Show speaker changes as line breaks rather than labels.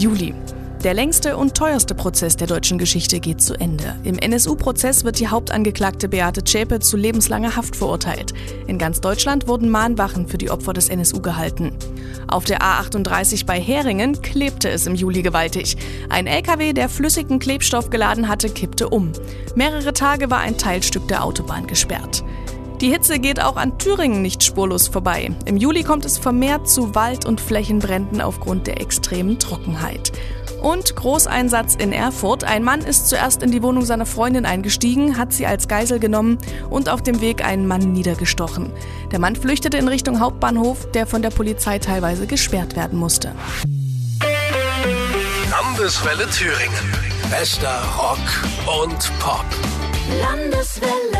Juli. Der längste und teuerste Prozess der deutschen Geschichte geht zu Ende. Im NSU-Prozess wird die Hauptangeklagte Beate Zschäpe zu lebenslanger Haft verurteilt. In ganz Deutschland wurden Mahnwachen für die Opfer des NSU gehalten. Auf der A38 bei Heringen klebte es im Juli gewaltig. Ein LKW, der flüssigen Klebstoff geladen hatte, kippte um. Mehrere Tage war ein Teilstück der Autobahn gesperrt. Die Hitze geht auch an Thüringen nicht spurlos vorbei. Im Juli kommt es vermehrt zu Wald- und Flächenbränden aufgrund der extremen Trockenheit. Und Großeinsatz in Erfurt. Ein Mann ist zuerst in die Wohnung seiner Freundin eingestiegen, hat sie als Geisel genommen und auf dem Weg einen Mann niedergestochen. Der Mann flüchtete in Richtung Hauptbahnhof, der von der Polizei teilweise gesperrt werden musste.
Landeswelle Thüringen. Bester Rock und Pop.
Landeswelle.